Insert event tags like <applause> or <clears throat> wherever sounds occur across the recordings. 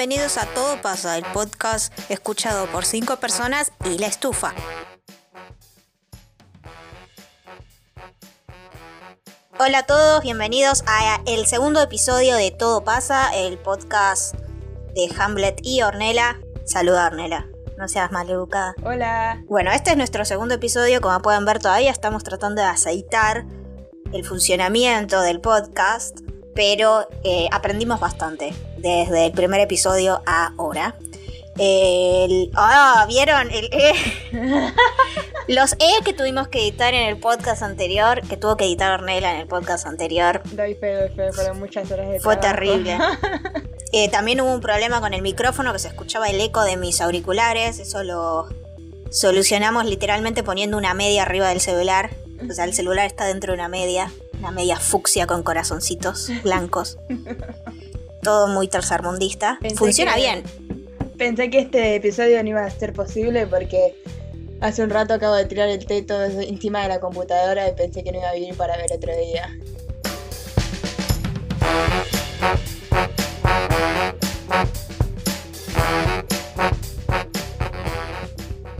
Bienvenidos a Todo pasa, el podcast escuchado por cinco personas y la estufa. Hola a todos, bienvenidos a el segundo episodio de Todo pasa, el podcast de Hamlet y Ornella. Saluda Ornella, no seas maleducada. Hola. Bueno, este es nuestro segundo episodio, como pueden ver todavía estamos tratando de aceitar el funcionamiento del podcast, pero eh, aprendimos bastante desde el primer episodio a ahora. El, ah, ¿vieron? El E. <laughs> Los E que tuvimos que editar en el podcast anterior, que tuvo que editar Ornella en el podcast anterior. Doy fe, doy fe, fueron muchas horas de Fue trabajo. terrible. <laughs> Eh, también hubo un problema con el micrófono, que se escuchaba el eco de mis auriculares. Eso lo solucionamos literalmente poniendo una media arriba del celular. O sea, el celular está dentro de una media. Una media fucsia con corazoncitos blancos. <laughs> Todo muy tercermundista. Pensé Funciona que- bien. Pensé que este episodio no iba a ser posible porque hace un rato acabo de tirar el teto encima de la computadora y pensé que no iba a venir para ver otro día.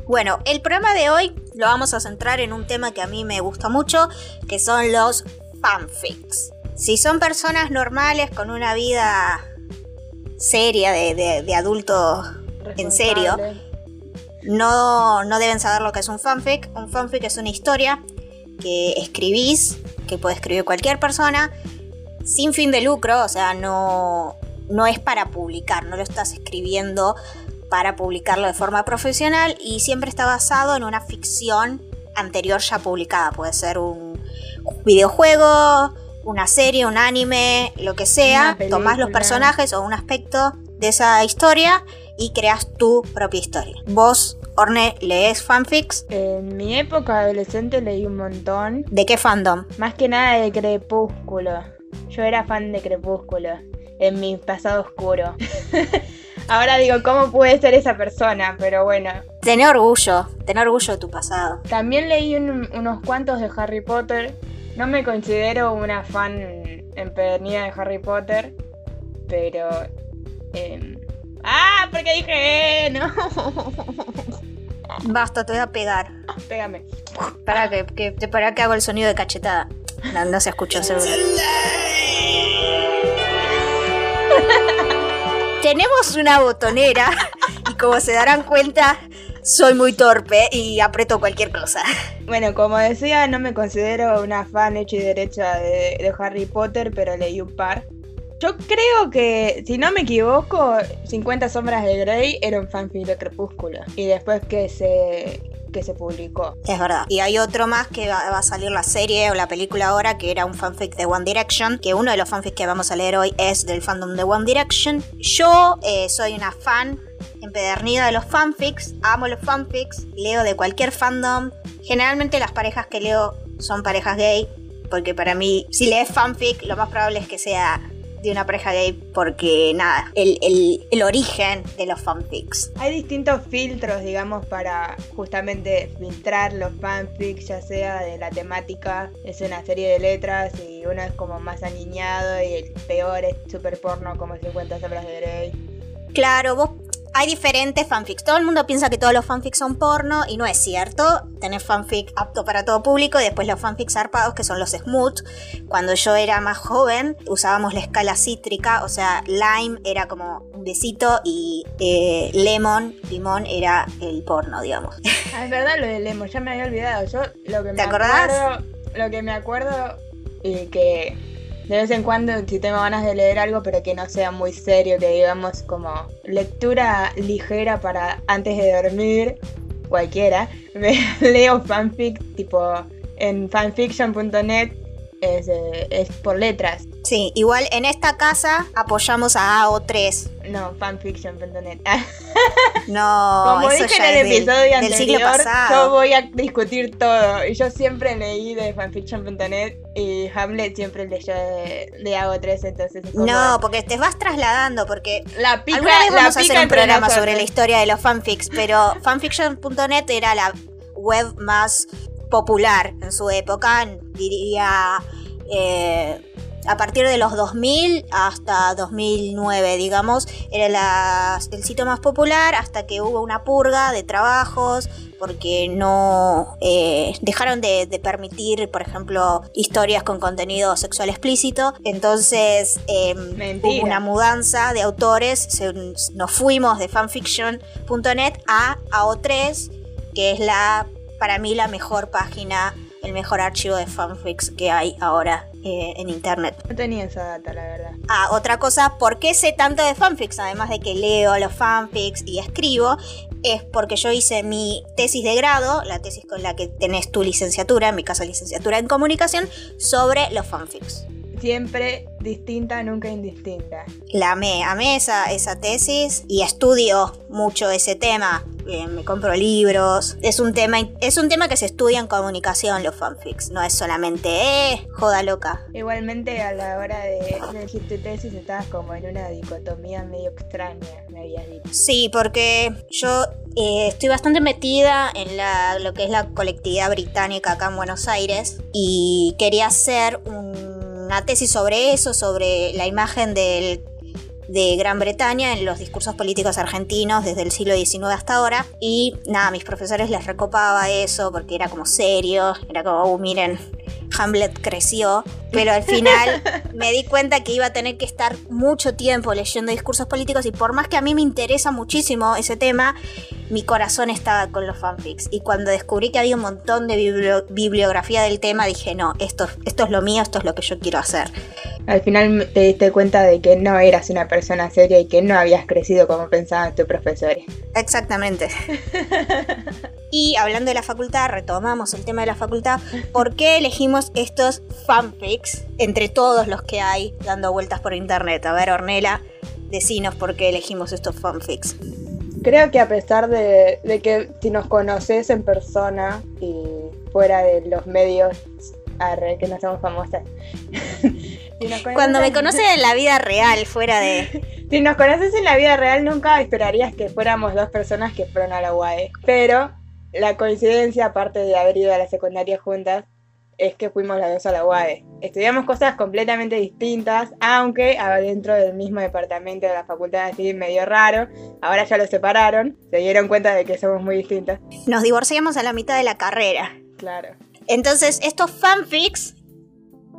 Bueno, el programa de hoy lo vamos a centrar en un tema que a mí me gusta mucho, que son los fanfics. Si son personas normales con una vida seria de, de, de adulto en serio, no, no deben saber lo que es un fanfic. Un fanfic es una historia que escribís, que puede escribir cualquier persona, sin fin de lucro, o sea, no, no es para publicar, no lo estás escribiendo para publicarlo de forma profesional y siempre está basado en una ficción anterior ya publicada. Puede ser un videojuego, una serie, un anime, lo que sea. Tomás los personajes o un aspecto de esa historia y creas tu propia historia. Vos, Orne, lees fanfics. En mi época adolescente leí un montón. ¿De qué fandom? Más que nada de Crepúsculo. Yo era fan de Crepúsculo. En mi pasado oscuro. <laughs> Ahora digo, ¿cómo puede ser esa persona? Pero bueno. Tené orgullo, tené orgullo de tu pasado. También leí un- unos cuantos de Harry Potter. No me considero una fan empedernida de Harry Potter. Pero... em, ¡Ah! porque dije eh, no? <laughs> Basta, te voy a pegar. Pégame. Para que, para que hago el sonido de cachetada. No, no se escucha seguro. <laughs> Tenemos una botonera y como se darán cuenta, soy muy torpe y aprieto cualquier cosa. <laughs> Bueno, como decía, no me considero una fan hecha y derecha de, Harry Potter, pero leí un par. Yo creo que, si no me equivoco, 50 sombras de Grey era un fanfic de Crepúsculo. Y después que se, que se publicó. Es verdad. Y hay otro más que va, a salir la serie o la película ahora, que era un fanfic de One Direction, que uno de los fanfics que vamos a leer hoy es del fandom de One Direction. Yo eh, soy una fan empedernida de los fanfics, amo los fanfics, leo de cualquier fandom. Generalmente las parejas que leo son parejas gay, porque para mí, si lees fanfic, lo más probable es que sea de una pareja gay, porque nada, el, el- el origen de los fanfics. Hay distintos filtros, digamos, para justamente filtrar los fanfics, ya sea de la temática, es una serie de letras y uno es como más aniñado y el peor es super porno como 50 sombras de Grey. Claro, vos hay diferentes fanfics. Todo el mundo piensa que todos los fanfics son porno y no es cierto. Tenés fanfic apto para todo público y después los fanfics zarpados que son los smooth. Cuando yo era más joven usábamos la escala cítrica, o sea, lime era como un besito y eh, lemon, limón era el porno, digamos. Ah, es verdad lo de Lemon, ya me había olvidado. Yo lo que me ¿Te acordás? acuerdo, lo que me acuerdo y que de vez en cuando si tengo ganas de leer algo pero que no sea muy serio, que digamos como lectura ligera para antes de dormir, cualquiera, <laughs> me leo fanfic tipo en fanfiction.net es, es por letras. Sí, igual en esta casa apoyamos a AO3. No, fanfiction.net. <laughs> No, <laughs> Como eso dije ya en el del- episodio del siglo anterior, pasado. yo voy a discutir todo. Y yo siempre leí de fanfiction.net y Hamlet siempre leyó de, de Hago 3, entonces como- No, porque te vas trasladando, porque la pica, Alguna vez la vamos a pica hacer un programa nosotros. sobre la historia de los fanfics, pero fanfiction.net era la web más popular en su época, diría eh, a partir de los 2000 hasta 2009, digamos, era el sitio más popular hasta que hubo una purga de trabajos porque no eh, dejaron de, permitir, por ejemplo, historias con contenido sexual explícito. Entonces em, hubo una mudanza de autores, nos fuimos de fanfiction.net a AO3, que es la, para mí, la mejor página el mejor archivo de fanfics que hay ahora eh, en internet. No tenía esa data, la verdad. Ah, otra cosa, ¿por qué sé tanto de fanfics? Además de que leo los fanfics y escribo, es porque yo hice mi tesis de grado, la tesis con la que tenés tu licenciatura, en mi caso licenciatura en comunicación, sobre los fanfics. Siempre distinta, nunca indistinta. La amé, amé esa, esa tesis y estudio mucho ese tema. Eh, me compro libros. Es un, tema, es un tema que se estudia en comunicación, los fanfics. No es solamente, eh, joda loca. Igualmente a la hora de elegir tu tesis estabas como en una dicotomía medio extraña, me habías dicho. Sí, porque yo eh, estoy bastante metida en la, lo que es la colectividad británica acá en Buenos Aires y quería hacer una tesis sobre eso, sobre la imagen del de Gran Bretaña en los discursos políticos argentinos desde el siglo XIX hasta ahora. Y nada, mis profesores les recopaba eso porque era como serio, era como, uh, miren, Hamlet creció, pero al final <laughs> me di cuenta que iba a tener que estar mucho tiempo leyendo discursos políticos y por más que a mí me interesa muchísimo ese tema, mi corazón estaba con los fanfics. Y cuando descubrí que había un montón de bibliografía del tema, dije, no, esto, esto es lo mío, esto es lo que yo quiero hacer. Al final te diste cuenta de que no eras una persona seria y que no habías crecido como pensaban tus profesores. Exactamente. <laughs> y hablando de la facultad, retomamos el tema de la facultad. ¿Por qué elegimos estos fanfics entre todos los que hay dando vueltas por internet? A ver, Ornela, decinos por qué elegimos estos fanfics. Creo que a pesar de, que si nos conoces en persona y fuera de los medios, arre, que no somos famosas. <laughs> Cuando me conoces en la vida real, fuera de... <laughs> si nos conoces en la vida real, nunca esperarías que fuéramos dos personas que fueron a la UAE. Pero la coincidencia, aparte de haber ido a la secundaria juntas, es que fuimos las dos a la UAE. Estudiamos cosas completamente distintas, aunque dentro del mismo departamento de la facultad, así medio raro. Ahora ya lo separaron, se dieron cuenta de que somos muy distintas. Nos divorciamos a la mitad de la carrera. Claro. Entonces, estos fanfics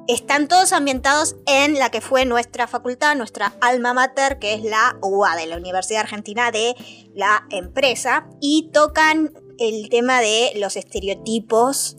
están todos ambientados en la que fue nuestra facultad, nuestra alma mater, que es la UADE, la Universidad Argentina de la Empresa, y tocan el tema de los estereotipos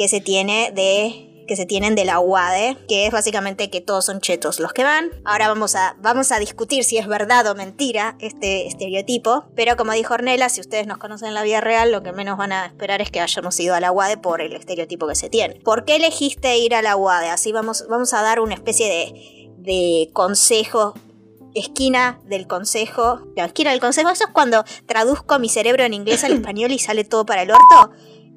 que se tiene de que se tienen de la UADE, que es básicamente que todos son chetos los que van. Ahora vamos a, vamos a discutir si es verdad o mentira este estereotipo, pero como dijo Ornella, si ustedes nos conocen en la vida real, lo que menos van a esperar es que hayamos ido a la UADE por el estereotipo que se tiene. ¿Por qué elegiste ir a la UADE? Así vamos, vamos a dar una especie de, de consejo esquina del consejo. La esquina del consejo, eso es cuando traduzco mi cerebro en inglés al <clears throat> español y sale todo para el orto.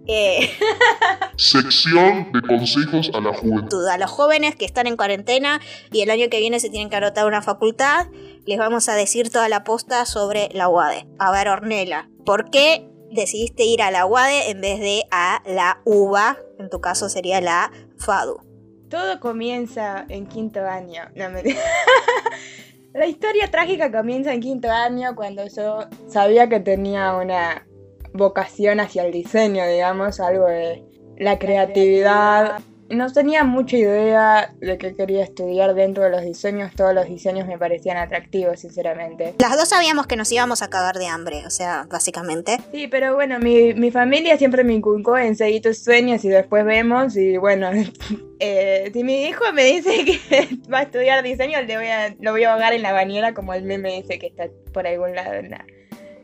Eh, <laughs> Sección de consejos a la juventud. A los jóvenes que están en cuarentena y el año que viene se tienen que anotar una facultad, les vamos a decir toda la posta sobre la UADE. A ver, Ornela, ¿por qué decidiste ir a la UADE en vez de a la UBA? En tu caso sería la FADU. Todo comienza en quinto año. No me... <laughs> la historia trágica comienza en quinto año cuando yo sabía que tenía una vocación hacia el diseño, digamos, algo de la creatividad. No tenía mucha idea de qué quería estudiar dentro de los diseños, todos los diseños me parecían atractivos, sinceramente. Las dos sabíamos que nos íbamos a cagar de hambre, o sea, básicamente. Sí, pero bueno, mi, mi familia siempre me inculcó en seguir tus sueños y después vemos y bueno, <laughs> eh, si mi hijo me dice <laughs> que va a estudiar diseño, le voy a, lo voy a ahogar en la bañera como el meme dice que está por algún lado en la,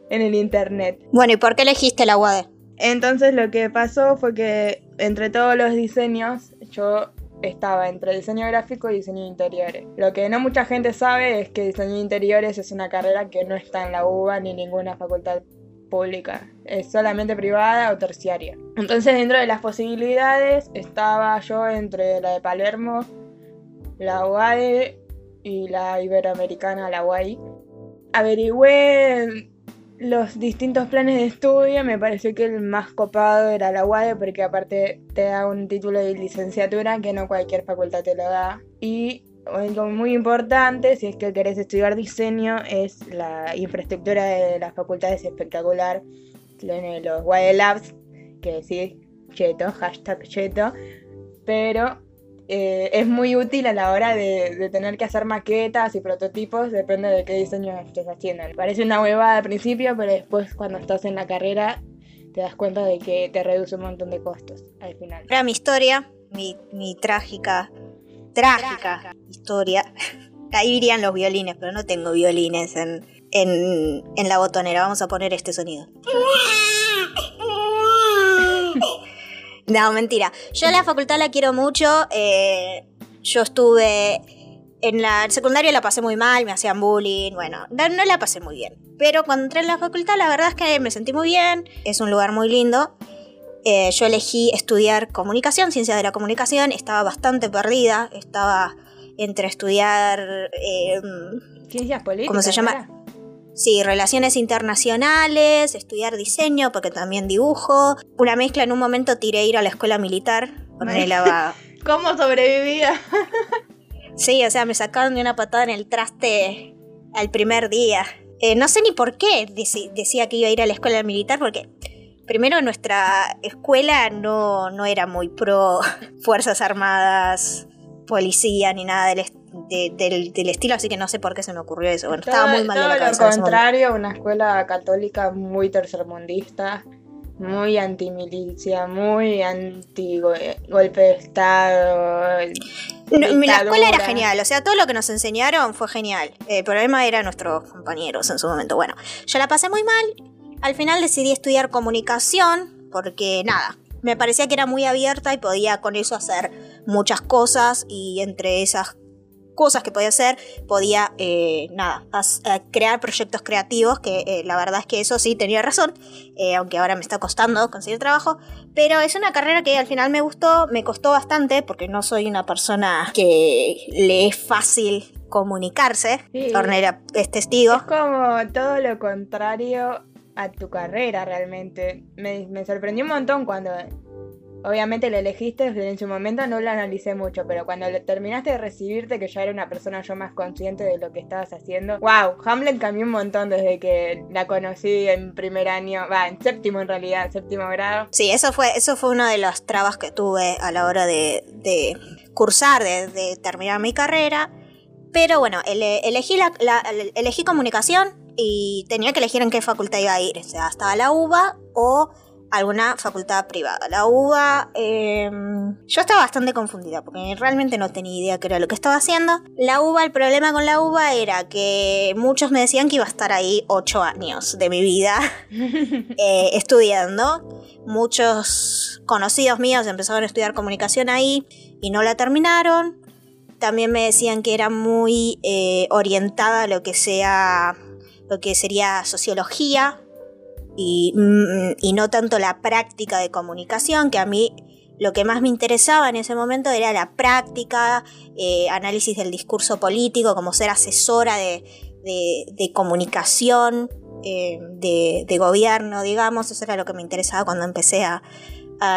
en el internet. Bueno, ¿y por qué elegiste la UAD? Entonces lo que pasó fue que entre todos los diseños yo estaba entre diseño gráfico y diseño de interiores. Lo que no mucha gente sabe es que diseño de interiores es una carrera que no está en la UBA ni ninguna facultad pública, es solamente privada o terciaria. Entonces dentro de las posibilidades estaba yo entre la de Palermo, la UAE y la iberoamericana, la UAI. Averigüé los distintos planes de estudio, me pareció que el más copado era la UADE porque aparte te da un título de licenciatura que no cualquier facultad te lo da. Y algo muy importante, si es que querés estudiar diseño, es la infraestructura de la facultad es espectacular. Tiene los UADE Labs, que sí, cheto, hashtag cheto, pero eh, es muy útil a la hora de, tener que hacer maquetas y prototipos, depende de qué diseño estés haciendo. Parece una huevada al principio, pero después cuando estás en la carrera te das cuenta de que te reduce un montón de costos al final. Era mi historia, mi, trágica, trágica historia. <laughs> Ahí irían los violines, pero no tengo violines en, en la botonera. Vamos a poner este sonido. No, mentira. Yo la facultad la quiero mucho. Eh, yo estuve en la secundaria la pasé muy mal, me hacían bullying, bueno, no, la pasé muy bien. Pero cuando entré en la facultad la verdad es que me sentí muy bien, es un lugar muy lindo. Eh, yo elegí estudiar comunicación, ciencias de la comunicación, estaba bastante perdida, estaba entre estudiar... Eh, ciencias políticas. ¿Cómo se llama? Sí, relaciones internacionales, estudiar diseño, porque también dibujo. Una mezcla, en un momento tiré ir a la escuela militar. <laughs> ¿Cómo sobrevivía? <laughs> sí, o sea, me sacaron de una patada en el traste al primer día. Eh, no sé ni por qué decía que iba a ir a la escuela militar, porque primero nuestra escuela no, no era muy pro <laughs> Fuerzas Armadas, policía, ni nada del, del, estilo, así que no sé por qué se me ocurrió eso. Bueno, estaba muy mal de la cabeza. lo contrario, una escuela católica muy tercermundista, muy antimilicia, muy anti golpe de Estado. la escuela era genial, o sea, todo lo que nos enseñaron fue genial. El problema era nuestros compañeros en su momento. Bueno, yo la pasé muy mal. Al final decidí estudiar comunicación porque nada, me parecía que era muy abierta y podía con eso hacer muchas cosas y entre esas cosas que podía hacer, podía, eh, nada, eh, crear proyectos creativos, que eh, la verdad es que eso sí tenía razón, aunque ahora me está costando conseguir trabajo, pero es una carrera que al final me gustó, me costó bastante, porque no soy una persona que le es fácil comunicarse, sí. es testigo. Es como todo lo contrario a tu carrera realmente. Me, me sorprendió un montón cuando Obviamente lo elegiste en su momento, no lo analicé mucho, pero cuando terminaste de recibirte, que ya era una persona yo más consciente de lo que estabas haciendo, wow, Hamlet cambió un montón desde que la conocí en primer año, va, en séptimo en realidad, séptimo grado. Sí, eso fue, eso fue una de las trabas que tuve a la hora de, cursar, de, terminar mi carrera. Pero bueno, elegí, la, elegí comunicación y tenía que elegir en qué facultad iba a ir, o sea, estaba la UBA o alguna facultad privada. La UBA, em, yo estaba bastante confundida porque realmente no tenía idea qué era lo que estaba haciendo. La UBA, el problema con la UBA era que muchos me decían que iba a estar ahí ocho años de mi vida <laughs> eh, estudiando. Muchos conocidos míos empezaron a estudiar comunicación ahí y no la terminaron. También me decían que era muy eh, orientada a lo que sea lo que sería sociología, Mm, y, no tanto la práctica de comunicación, que a mí lo que más me interesaba en ese momento era la práctica, eh, análisis del discurso político, como ser asesora de, comunicación, eh, de, gobierno, digamos, eso era lo que me interesaba cuando empecé a,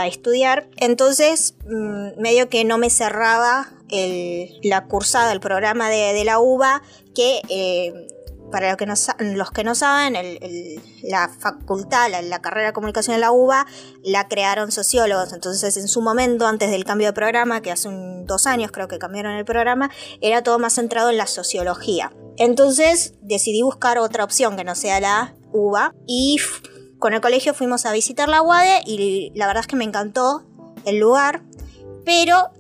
estudiar. Entonces, mm, medio que no me cerraba la cursada, el programa de, la UBA, que eh, para los que no, los que no saben, la facultad, la, carrera de comunicación en la UBA, la crearon sociólogos. Entonces, en su momento, antes del cambio de programa, que hace dos años creo que cambiaron el programa, era todo más centrado en la sociología. Entonces, decidí buscar otra opción que no sea la UBA y con el colegio fuimos a visitar la UADE y la verdad es que me encantó el lugar, pero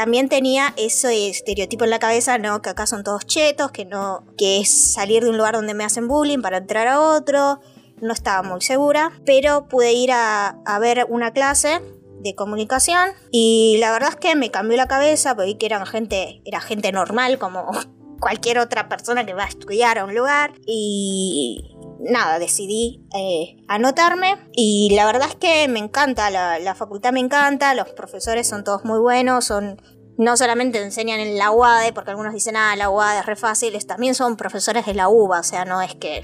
también tenía ese estereotipo en la cabeza, ¿no? Que acá son todos chetos, que no, que es salir de un lugar donde me hacen bullying para entrar a otro. No estaba muy segura, pero pude ir a, ver una clase de comunicación y la verdad es que me cambió la cabeza porque vi que eran gente, era gente normal como <laughs> cualquier otra persona que va a estudiar a un lugar y nada, decidí eh, anotarme y la verdad es que me encanta, la, facultad me encanta, los profesores son todos muy buenos, son no solamente enseñan en la UADE, porque algunos dicen, ah, la UADE es re fácil, también son profesores de la UBA, o sea, no es que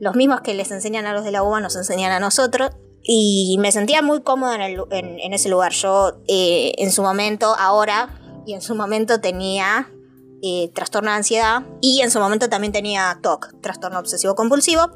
los mismos que les enseñan a los de la UBA nos enseñan a nosotros. Y me sentía muy cómoda en, ese lugar. Yo eh, en su momento, ahora y en su momento tenía eh, trastorno de ansiedad y en su momento también tenía TOC, trastorno obsesivo compulsivo.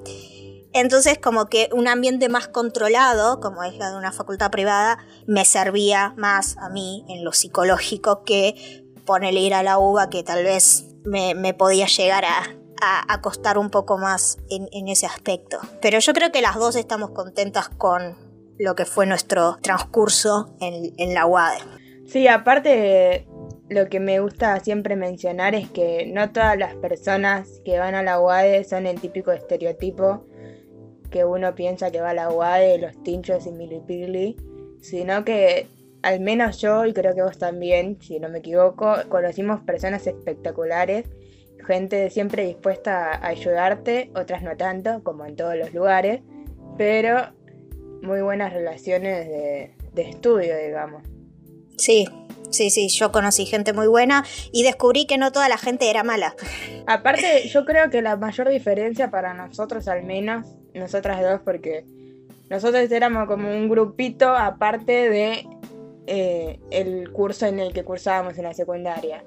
Entonces como que un ambiente más controlado, como es la de una facultad privada, me servía más a mí en lo psicológico que ponerle ir a la uva que tal vez me, podía llegar a, costar un poco más en, ese aspecto. Pero yo creo que las dos estamos contentas con lo que fue nuestro transcurso en, en la UADE. Sí, aparte lo que me gusta siempre mencionar es que no todas las personas que van a la UADE son el típico estereotipo que uno piensa que va a la UADE, los tinchos y milipili, sino que al menos yo, y creo que vos también, si no me equivoco, conocimos personas espectaculares, gente siempre dispuesta a ayudarte, otras no tanto, como en todos los lugares, pero muy buenas relaciones de, de estudio, digamos. Sí, Sí, sí, yo conocí gente muy buena y descubrí que no toda la gente era mala. Aparte, yo creo que la mayor diferencia para nosotros al menos, nosotras dos, porque nosotros éramos como un grupito aparte de eh, el curso en el que cursábamos en la secundaria.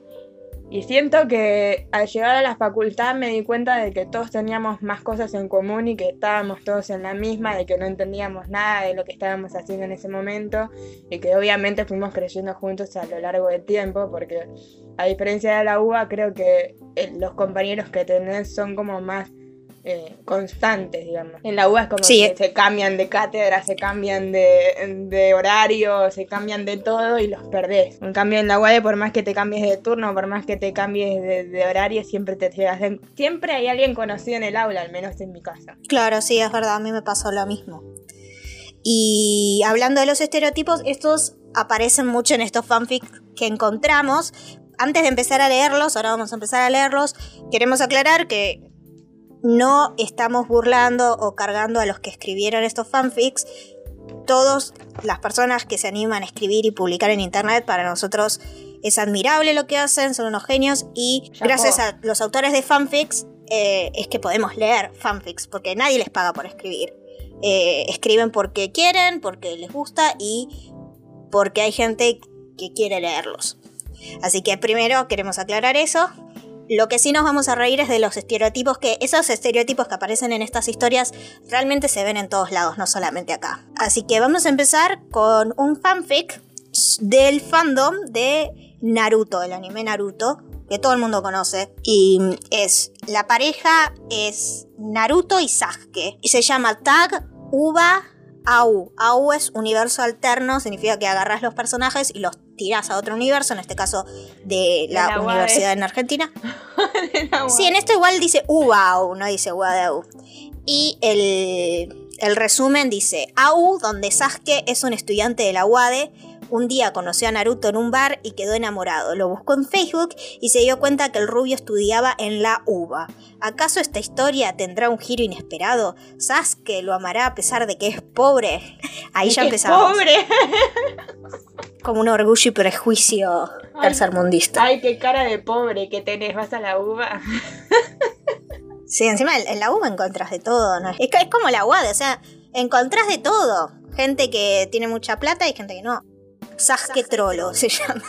Y siento que al llegar a la facultad me di cuenta de que todos teníamos más cosas en común y que estábamos todos en la misma, de que no entendíamos nada de lo que estábamos haciendo en ese momento y que obviamente fuimos creciendo juntos a lo largo del tiempo porque a diferencia de la UBA creo que eh, los compañeros que tenés son como más eh, constantes, digamos. En la UBA es como que se cambian de cátedra, se cambian de, horario, se cambian de todo y los perdés. En cambio en la UAD, por más que te cambies de turno, por más que te cambies de, horario, siempre te llegas. Siempre hay alguien conocido en el aula, al menos en mi casa. Claro, sí, es verdad, a mí me pasó lo mismo. Y hablando de los estereotipos, estos aparecen mucho en estos fanfics que encontramos. Antes de empezar a leerlos, ahora vamos a empezar a leerlos, queremos aclarar que no estamos burlando o cargando a los que escribieron estos fanfics. Todas las personas que se animan a escribir y publicar en internet, para nosotros es admirable lo que hacen, son unos genios y gracias a los autores de fanfics eh, es que podemos leer fanfics, porque nadie les paga por escribir. Eh, escriben porque quieren, porque les gusta y porque hay gente que quiere leerlos. Así que primero queremos aclarar eso. Lo que sí nos vamos a reír es de los estereotipos que esos estereotipos que aparecen en estas historias realmente se ven en todos lados, no solamente acá. Así que vamos a empezar con un fanfic del fandom de Naruto, el anime Naruto, que todo el mundo conoce. Y es, la pareja es Naruto y Sasuke. Y se llama Tag Uba AU. AU es universo alterno, significa que agarras los personajes y los tiras a otro universo, en este caso de la, universidad en Argentina. <laughs> sí, en esto igual dice UAU, no dice UADU. Y el, el resumen dice, AU, donde Sasuke es un estudiante de la UADE, un día conoció a Naruto en un bar y quedó enamorado. Lo buscó en Facebook y se dio cuenta que el rubio estudiaba en la UBA. ¿Acaso esta historia tendrá un giro inesperado? Sasuke lo amará a pesar de que es pobre. <laughs> Ahí ya empezamos. ¡Pobre! <laughs> Como un orgullo y prejuicio tercermundista. Ay, qué cara de pobre que tenés. ¿Vas a la UBA? <laughs> sí, encima en la UBA encontrás de todo. ¿no? Es, es como la UAD, o sea, encontrás de todo. Gente que tiene mucha plata y gente que no. Sasuke Trollo se llama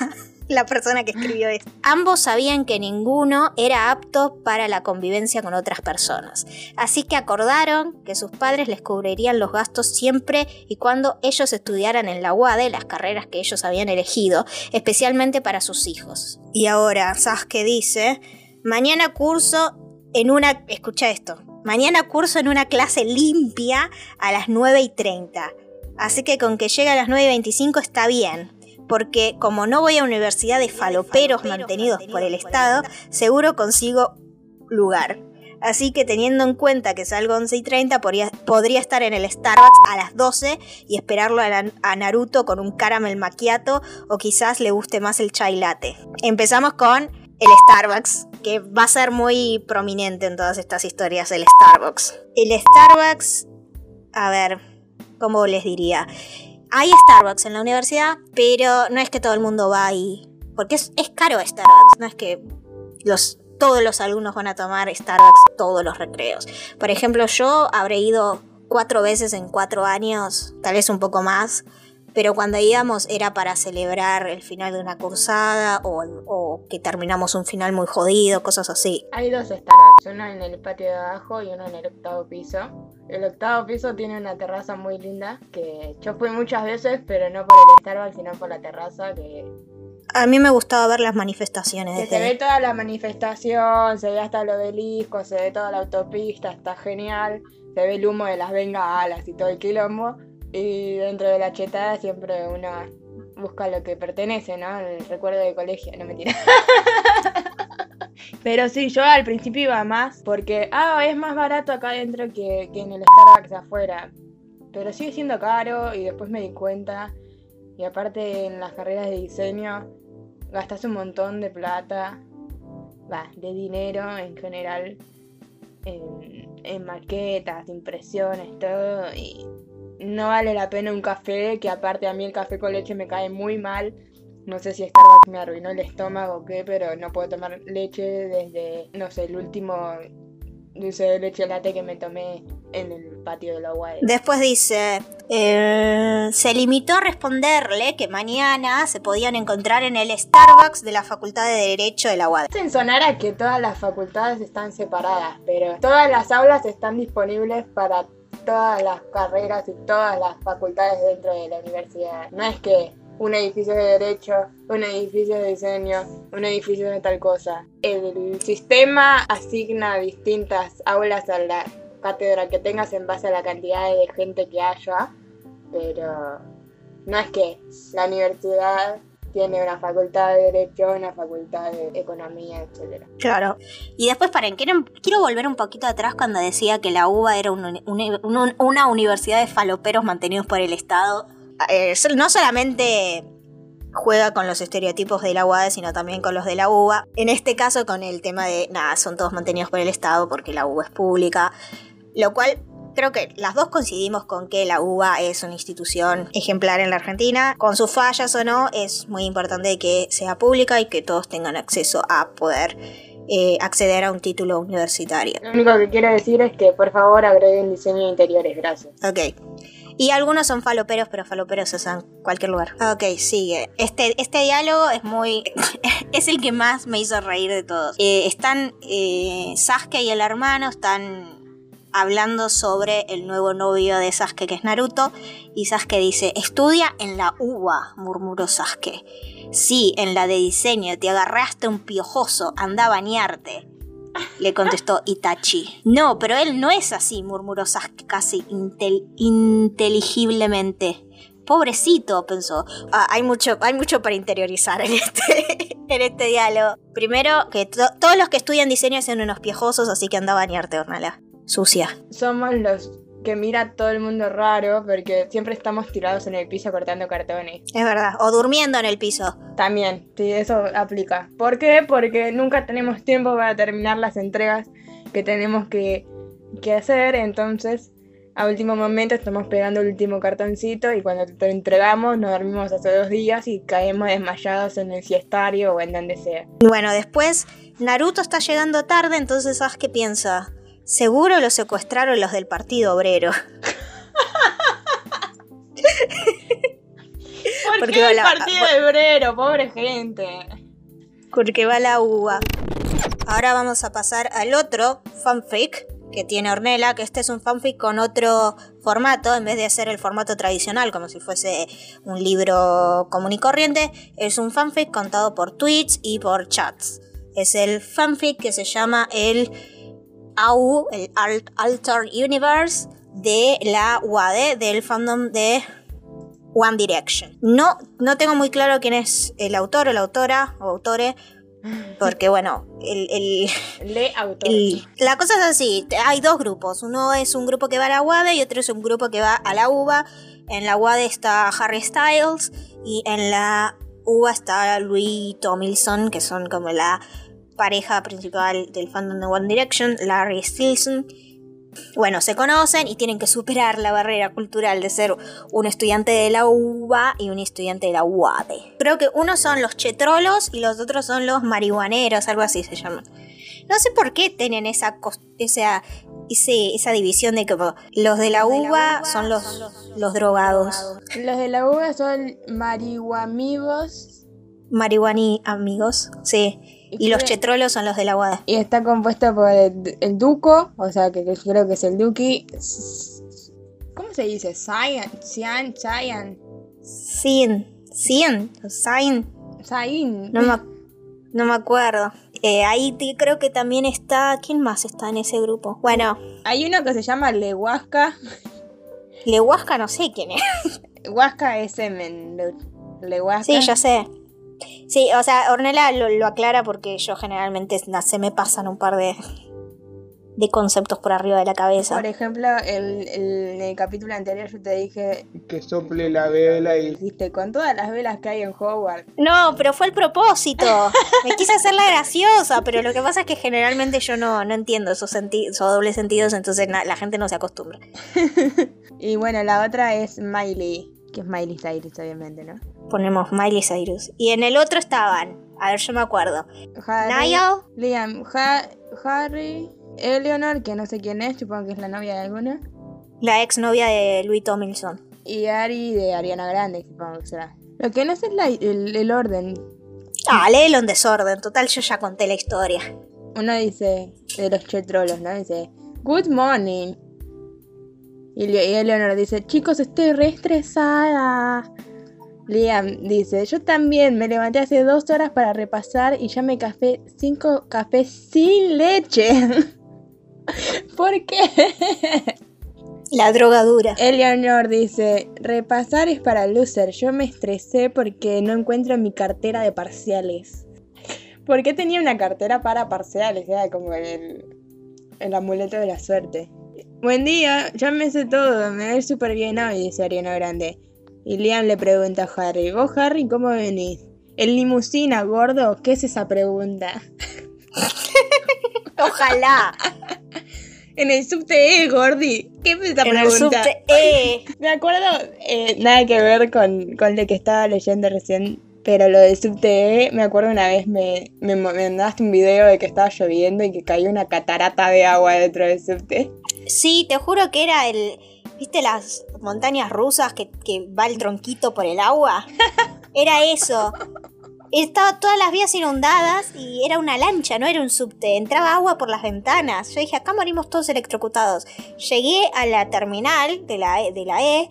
la persona que escribió esto. Ambos sabían que ninguno era apto para la convivencia con otras personas, así que acordaron que sus padres les cubrirían los gastos siempre y cuando ellos estudiaran en la UADE las carreras que ellos habían elegido, especialmente para sus hijos. Y ahora Sasuke dice, mañana curso en una... Escucha esto. Mañana curso en una clase limpia a las 9 y 30 Así que con que llegue a las 9.25 está bien, porque como no voy a universidad de faloperos mantenidos por el Estado, seguro consigo lugar. Así que teniendo en cuenta que salgo 11 y 30, podría, estar en el Starbucks a las 12 y esperarlo a, Naruto con un caramel macchiato o quizás le guste más el chai latte. Empezamos con el Starbucks, que va a ser muy prominente en todas estas historias, el Starbucks. El Starbucks, a ver, como les diría? Hay Starbucks en la universidad, pero no es que todo el mundo va ahí. Porque es, caro Starbucks, no es que los todos los alumnos van a tomar Starbucks todos los recreos. Por ejemplo, yo habré ido cuatro veces en cuatro años, tal vez un poco más, pero cuando íbamos era para celebrar el final de una cursada o, que terminamos un final muy jodido, cosas así. Hay dos Starbucks, uno en el patio de abajo y uno en el octavo piso. El octavo piso tiene una terraza muy linda que yo fui muchas veces, pero no por el Starbucks, sino por la terraza que a mí me gustaba ver las manifestaciones. se ve toda la manifestación, se ve hasta el obelisco, se ve toda la autopista, está genial. Se ve el humo de las bengalas y todo el quilombo. Y dentro de la chetada siempre uno busca lo que pertenece, ¿no? El recuerdo de colegio, no mentira. <laughs> Pero sí, yo al principio iba más porque, ah, es más barato acá adentro que, que en el Starbucks afuera. Pero sigue siendo caro y después me di cuenta. Y aparte en las carreras de diseño gastas un montón de plata, va, de dinero en general, en, en maquetas, impresiones, todo. Y no vale la pena un café, que aparte a mí el café con leche me cae muy mal. No sé si Starbucks me arruinó el estómago o qué, pero no puedo tomar leche desde, no sé, el último dulce de leche latte que me tomé en el patio de la UAE. Después dice, eh, se limitó a responderle que mañana se podían encontrar en el Starbucks de la Facultad de Derecho de la UAD. Sin sonar a que todas las facultades están separadas, pero todas las aulas están disponibles para todas las carreras y todas las facultades dentro de la universidad. No es que un edificio de derecho, un edificio de diseño, un edificio de tal cosa. El sistema asigna distintas aulas a la cátedra que tengas en base a la cantidad de gente que haya, pero no es que la universidad tiene una facultad de Derecho, una facultad de Economía, etc. Claro. Y después, paren, quiero, quiero volver un poquito atrás cuando decía que la UBA era una universidad de faloperos mantenidos por el Estado. Eh, no solamente juega con los estereotipos de la UAD, sino también con los de la UBA. En este caso, con el tema de, nada, son todos mantenidos por el Estado porque la UBA es pública. Lo cual creo que las dos coincidimos con que la UBA es una institución ejemplar en la Argentina. Con sus fallas o no, es muy importante que sea pública y que todos tengan acceso a poder eh, acceder a un título universitario. Lo único que quiero decir es que por favor agreguen diseño de interiores, gracias. Ok. Y algunos son faloperos, pero faloperos es en cualquier lugar. Ok, sigue. Este, este diálogo es muy... <laughs> es el que más me hizo reír de todos. Eh, están eh, Sasuke y el hermano, están hablando sobre el nuevo novio de Sasuke que es Naruto y Sasuke dice, estudia en la UBA, murmuró Sasuke. Sí, en la de diseño, te agarraste un piojoso, anda a bañarte. Le contestó <laughs> Itachi. No, pero él no es así, murmuró Sasuke casi inteligiblemente. Pobrecito, pensó. Ah, hay, mucho, hay mucho para interiorizar en este, <laughs> en este diálogo. Primero, que todos los que estudian diseño son unos piojosos, así que anda a bañarte, Ornala sucia. Somos los que mira todo el mundo raro porque siempre estamos tirados en el piso cortando cartones. Es verdad, o durmiendo en el piso. También, sí, eso aplica. ¿Por qué? Porque nunca tenemos tiempo para terminar las entregas que tenemos que, que hacer, entonces a último momento estamos pegando el último cartoncito y cuando te lo entregamos nos dormimos hace dos días y caemos desmayados en el siestario o en donde sea. Bueno, después Naruto está llegando tarde, entonces ¿sabes qué piensa? Seguro lo secuestraron los del Partido Obrero. ¿Por qué el Partido Obrero? Pobre gente. Porque va la uva. Ahora vamos a pasar al otro fanfic que tiene Ornella, que este es un fanfic con otro formato, en vez de ser el formato tradicional, como si fuese un libro común y corriente, es un fanfic contado por tweets y por chats. Es el fanfic que se llama el AU, el Alter Universe de la UAD, del fandom de One Direction. No, no tengo muy claro quién es el autor o la autora o autore, porque bueno, el, el, autor. la cosa es así, hay dos grupos, uno es un grupo que va a la UAD y otro es un grupo que va a la UBA. En la UAD está Harry Styles y en la UBA está Louis Tomlinson, que son como la pareja principal del fandom de One Direction, Larry Stilson. Bueno, se conocen y tienen que superar la barrera cultural de ser un estudiante de la UBA y un estudiante de la UAD. Creo que unos son los chetrolos y los otros son los marihuaneros, algo así se llaman. No sé por qué tienen esa, esa, ese- esa división de que los de la uva son los, los drogados. Los de la uva son marihuamigos Marihuani amigos, sí. Y los chetrolos son los de la guada. y está compuesto por el, el duco, o sea que, que creo que es el duki. ¿Cómo se dice? Cyan, Cyan, Cyan, Cien, cien, Cien, Cyan. no me, no me acuerdo. Eh, ahí te- creo que también está. ¿Quién más está en ese grupo? Bueno, Hay uno que se llama Lehuasca. Lehuasca no sé quién es. Huasca es semen. Le- Lehuasca. Sí, ya sé. Sí, o sea, Ornella lo, lo aclara porque yo generalmente na- se me pasan un par de, de conceptos por arriba de la cabeza. Por ejemplo, el, el- en el capítulo anterior yo te dije, Que sople la vela y dijiste, con todas las velas que hay en Hogwarts. No, pero fue el propósito. Me quise hacerla graciosa, pero lo que pasa es que generalmente yo no, no entiendo esos, senti- esos dobles sentidos, entonces na- la gente no se acostumbra. <laughs> Y bueno, la otra es Miley, que es Miley Cyrus, obviamente, ¿no? Ponemos Miley Cyrus. Y en el otro estaban, a ver, yo me acuerdo. Harry, Niall. Liam, Ha- Harry, Eleanor, que no sé quién es, supongo que es la novia de alguna. La exnovia de Louis Tomlinson. Y Ari de Ariana Grande, supongo que será. Lo que no sé es la- el, el orden. Ah, léelo en desorden. Total, yo ya conté la historia. Uno dice, de los chetrolos, ¿no? Dice, Good morning. Y, Le- y Eleanor dice, chicos, estoy re estresada. Liam dice, yo también me levanté hace dos horas para repasar y ya me café cinco cafés sin leche. <laughs> ¿Por qué? La drogadura. Eleanor dice, repasar es para loser. Yo me estresé porque no encuentro mi cartera de parciales. ¿Por qué tenía una cartera para parciales? Era como el, el amuleto de la suerte. Buen día, ya me sé todo, me voy súper bien hoy, dice Ariana Grande. Y Liam le pregunta a Harry, ¿vos Harry cómo venís? ¿En limusina, gordo? ¿Qué es esa pregunta? <laughs> Ojalá. En el subte, eh, Gordi. ¿Qué es esa En pregunta? el subte. Eh. <laughs> Me acuerdo, eh, nada que ver con, con lo que estaba leyendo recién, pero lo del subte, me acuerdo una vez me, me, me mandaste un video de que estaba lloviendo y que cayó una catarata de agua dentro del subte. Sí, te juro que era el. ¿Viste las montañas rusas que, que va el tronquito por el agua? <laughs> Era eso. Estaba todas las vías inundadas y era una lancha, no era un subte. Entraba agua por las ventanas. Yo dije, acá morimos todos electrocutados. Llegué a la terminal de la E, de la e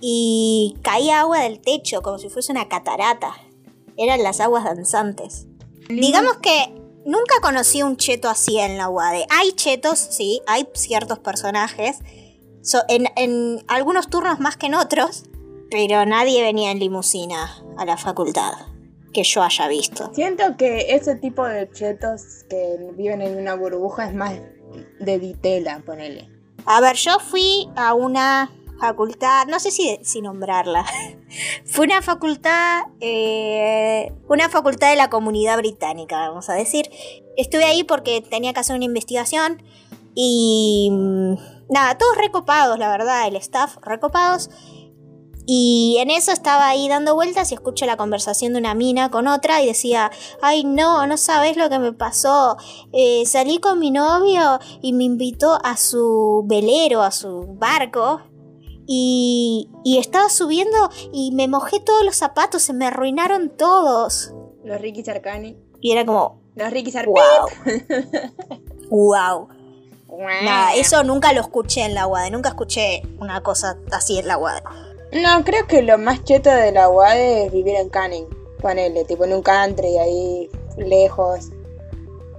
y caía agua del techo como si fuese una catarata. Eran las aguas danzantes. Digamos que nunca conocí un cheto así en la UAD. Hay chetos, sí, hay ciertos personajes. So- en, en algunos turnos más que en otros, pero nadie venía en limusina a la facultad que yo haya visto. Siento que ese tipo de chetos que viven en una burbuja es más de ditela, ponele. A ver, yo fui a una facultad, no sé si, si nombrarla. <laughs> Fue una facultad, eh, una facultad de la comunidad británica, vamos a decir. Estuve ahí porque tenía que hacer una investigación y mm, nada, todos recopados, la verdad, el staff recopados. Y en eso estaba ahí dando vueltas y escucho la conversación de una mina con otra y decía, ay no, no sabes lo que me pasó. Eh, salí con mi novio y me invitó a su velero, a su barco. Y, y estaba subiendo y me mojé todos los zapatos, se me arruinaron todos. Los Ricky Arcani. Y era como, Los Ricky Arcani. wow. wow. Nada, eso nunca lo escuché en la UAD, nunca escuché una cosa así en la UAD. No, creo que lo más cheto de la UAD es vivir en Canning. Ponele, tipo en un country ahí lejos.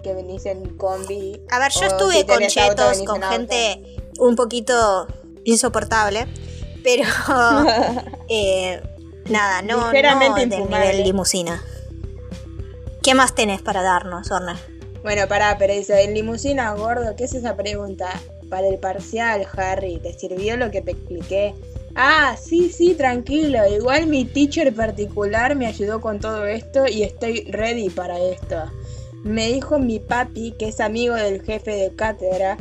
Que venís en combi. A ver, yo estuve si con chetos, con gente un poquito insoportable, pero <laughs> eh, nada, no, no del nivel limusina. ¿Qué más tenés para darnos, Orna? Bueno, pará, pero dice, en limusina, gordo, ¿qué es esa pregunta? Para el parcial, Harry, ¿te sirvió lo que te expliqué? Ah, sí, sí, tranquilo. Igual mi teacher particular me ayudó con todo esto y estoy ready para esto. Me dijo mi papi, que es amigo del jefe de cátedra,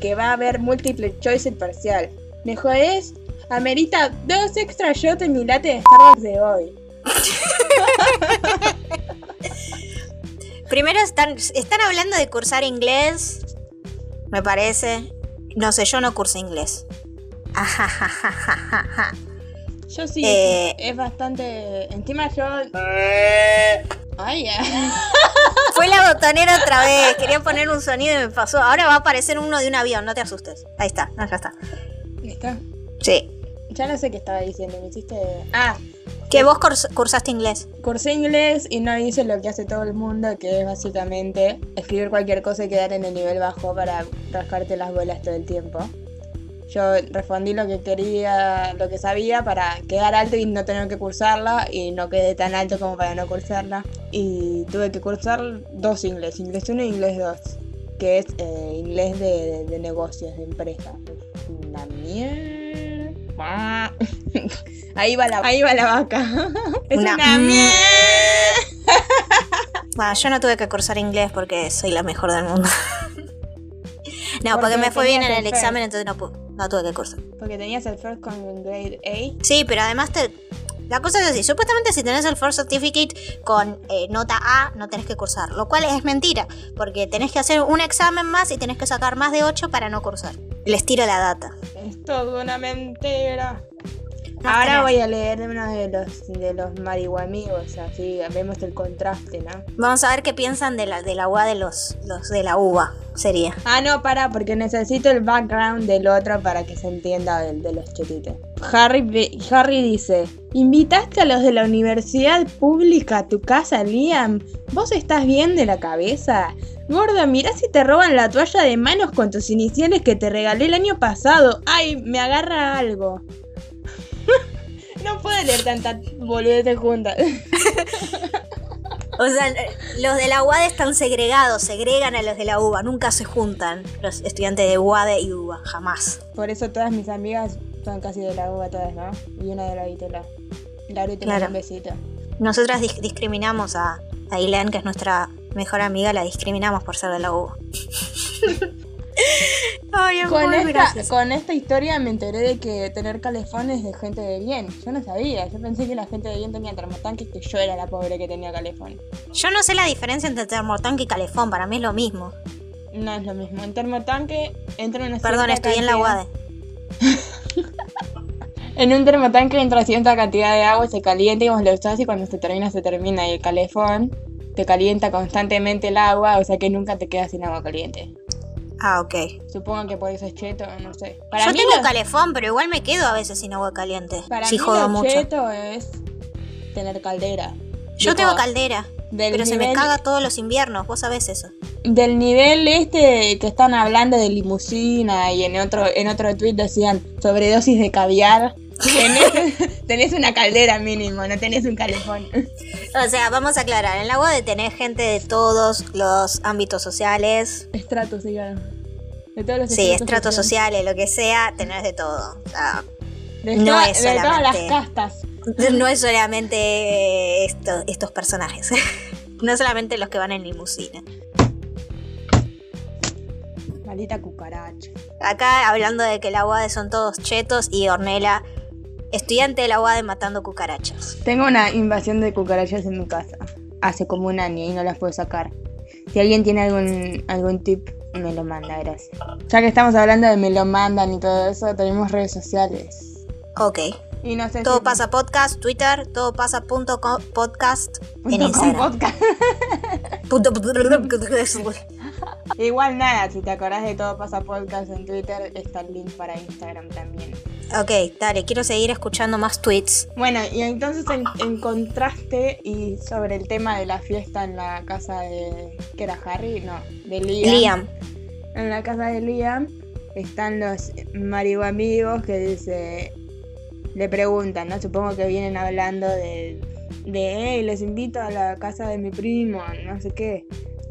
que va a haber múltiple choice parcial. ¿Me jodés? Amerita dos extra shots en mi latte de Starbucks de hoy. <laughs> primero están, están hablando de cursar inglés, me parece. No sé, yo no curso inglés. <laughs> Yo sí, Eh. es bastante. Encima yo. Ay, ya. <laughs> Fue la botonera otra vez. Quería poner un sonido y me pasó. Ahora va a aparecer uno de un avión, no te asustes. Ahí está, no, ya está. ¿Listo? Sí. Ya no sé qué estaba diciendo, me hiciste. Ah, Que vos curs- cursaste inglés. cursé inglés y no hice lo que hace todo el mundo, que es básicamente escribir cualquier cosa y quedar en el nivel bajo para rascarte las bolas todo el tiempo. Yo respondí lo que quería, lo que sabía para quedar alto y no tener que cursarla y no quedé tan alto como para no cursarla. Y tuve que cursar dos inglés, inglés 1 y inglés 2, que es eh, inglés de, de- de negocios, de empresas. Es Una mierda. <laughs> Ahí va la, ahí va la vaca. <laughs> Es Una una, mierda. <laughs> Bueno, yo no tuve que cursar inglés porque soy la mejor del mundo. No, Porque porque me fue bien en el el examen, entonces no, pu- no tuve que cursar. Porque tenías el first con grade A. Sí, pero además te... La cosa es así, supuestamente si tenés el First Certificate con eh, nota A, no tenés que cursar, lo cual es mentira, porque tenés que hacer un examen más y tenés que sacar más de 8 para no cursar. Les tiro la data. Es todo una mentira. No Ahora voy a leer uno de los de los marihuamigos, así vemos el contraste, ¿no? Vamos a ver qué piensan de la, de la uva de los, los de la uva, sería. Ah, no, para, porque necesito el background del otro para que se entienda el de los chetitos. Harry, Harry dice, ¿invitaste a los de la universidad pública a tu casa, Liam? ¿Vos estás bien de la cabeza? Gorda, mirá si te roban la toalla de manos con tus iniciales que te regalé el año pasado. Ay, me agarra algo. <laughs> no puedo leer tantas boludeces juntas. <laughs> O sea, los de la UAD están segregados, segregan a los de la UBA, nunca se juntan los estudiantes de UAD y UBA, jamás. Por eso todas mis amigas son casi de la uva todas, ¿no? Y una de la Vitela. Te mando Claro. un besito. Nosotras dis- discriminamos a, a Ilan, que es nuestra mejor amiga, la discriminamos por ser de la UBA. <laughs> Ay, es Con muy esta, gracioso. con esta historia me enteré de que tener calefón es de gente de bien. Yo no sabía, yo pensé que la gente de bien tenía termotanques, que yo era la pobre que tenía calefón. Yo no sé la diferencia entre termotanque y calefón, para mí es lo mismo. No es lo mismo. En termotanque entra una Perdón, estudié en la cantidad- UAD. <laughs> En un termotanque entra cierta cantidad de agua, se calienta y vos lo usás y cuando se termina, se termina. Y el calefón te calienta constantemente el agua, o sea que nunca te quedas sin agua caliente. Ah, ok. Supongo que por eso es cheto, no sé. Para Yo mí tengo calefón, pero igual me quedo a veces sin agua caliente. Para si mí jodo lo mucho. cheto es tener caldera. Yo Tipo, tengo caldera, del pero se me nivel- caga todos los inviernos, vos sabés eso. Del nivel este que están hablando de limusina y en otro en otro tweet decían sobredosis de caviar. Tenés, tenés una caldera mínimo, no tenés un calefón. O sea, vamos a aclarar, en la UAD tenés gente de todos los ámbitos sociales, Estratos, digamos. De todos los sí, estratos sociales, lo que sea, tenés de todo. O sea, De, no toda- es de todas las solamente- castas. <laughs> no es solamente esto- estos personajes, <laughs> no solamente los que van en limusina. Maldita cucaracha. Acá hablando de que la UAD son todos chetos y Ornella, estudiante de la UAD matando cucarachas. Tengo una invasión de cucarachas en mi casa. Hace como un año y no las puedo sacar. Si alguien tiene algún, algún tip, me lo manda, gracias. Ya que estamos hablando de me lo mandan y todo eso, tenemos redes sociales. Ok. Y no sé Todo si- pasa podcast, Twitter, todo pasa punto co- podcast Punto en com Instagram. podcast. <laughs> <laughs> Punto- Igual nada, si te acordás de todo pasa podcast en Twitter, está el link para Instagram también. Ok, dale, quiero seguir escuchando más tweets. Bueno, y entonces en, en contraste y sobre el tema de la fiesta en la casa de... ¿Qué era Harry? No, de Liam. Liam. En la casa de Liam están los marihuamigos que dice... Le preguntan, ¿no? Supongo que vienen hablando de... De, hey, les invito a la casa de mi primo, no sé qué.